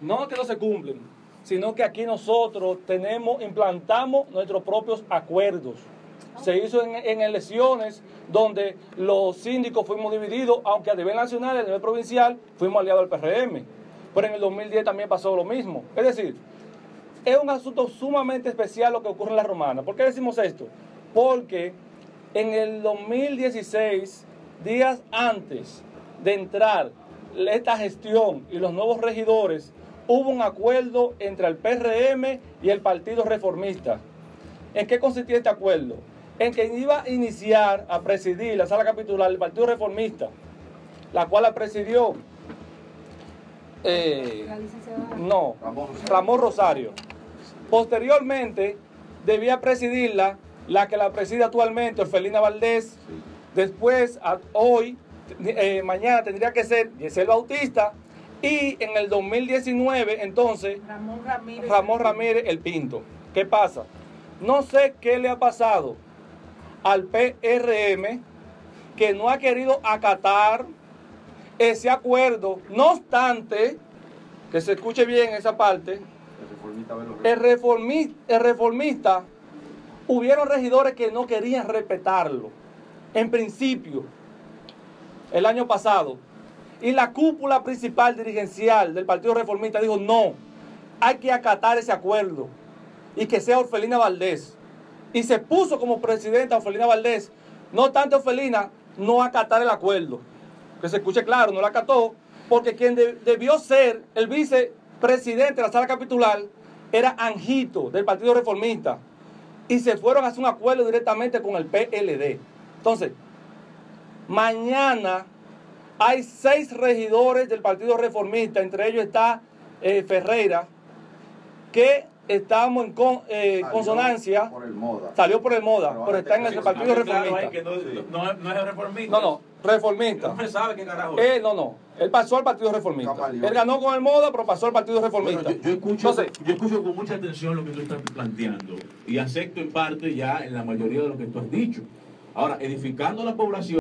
No que no se cumplen, sino que aquí nosotros tenemos, implantamos nuestros propios acuerdos. Se hizo en, en elecciones donde los síndicos fuimos divididos, aunque a nivel nacional y a nivel provincial fuimos aliados al PRM. Pero en el 2010 también pasó lo mismo. Es decir, es un asunto sumamente especial lo que ocurre en la romana. ¿Por qué decimos esto? Porque en el 2016, días antes de entrar esta gestión y los nuevos regidores, hubo un acuerdo entre el PRM y el Partido Reformista. ¿En qué consistía este acuerdo? En que iba a iniciar a presidir la sala capitular el Partido Reformista, la cual la presidió eh, La licenciada. no, Ramón Rosario. Posteriormente, debía presidirla la que la preside actualmente, Orfelina Valdés. Después, a- hoy, eh, mañana tendría que ser Yesel Bautista. Y en el 2019, entonces, Ramón Ramírez. Ramón Ramírez el Pinto. ¿Qué pasa? No sé qué le ha pasado al PRM que no ha querido acatar ese acuerdo. No obstante, que se escuche bien esa parte, el reformista, el reformista, hubieron regidores que no querían respetarlo. En principio, el año pasado. Y la cúpula principal dirigencial del Partido Reformista dijo, no, hay que acatar ese acuerdo y que sea Orfelina Valdés. Y se puso como presidenta Orfelina Valdés. No tanto Orfelina, no acatar el acuerdo. Que se escuche claro, no lo acató, porque quien de- debió ser el vicepresidente de la sala capitular era Anjito, del Partido Reformista. Y se fueron a hacer un acuerdo directamente con el PLD. Entonces, mañana hay seis regidores del Partido Reformista, entre ellos está eh, Ferreira, que estamos en con- eh, Salió consonancia, Por el moda. salió por el moda, Pero está en el Partido Reformista. que no, no, no es reformista. No, no, reformista. No sabe qué carajo es. Él no, no. Él pasó al Partido Reformista. Camaleón. Él ganó con el moda, pero pasó al Partido Bueno, Reformista. yo, yo escucho, Entonces, yo escucho con mucha atención lo que tú estás planteando y acepto en parte ya en la mayoría de lo que tú has dicho. Ahora, edificando a la población.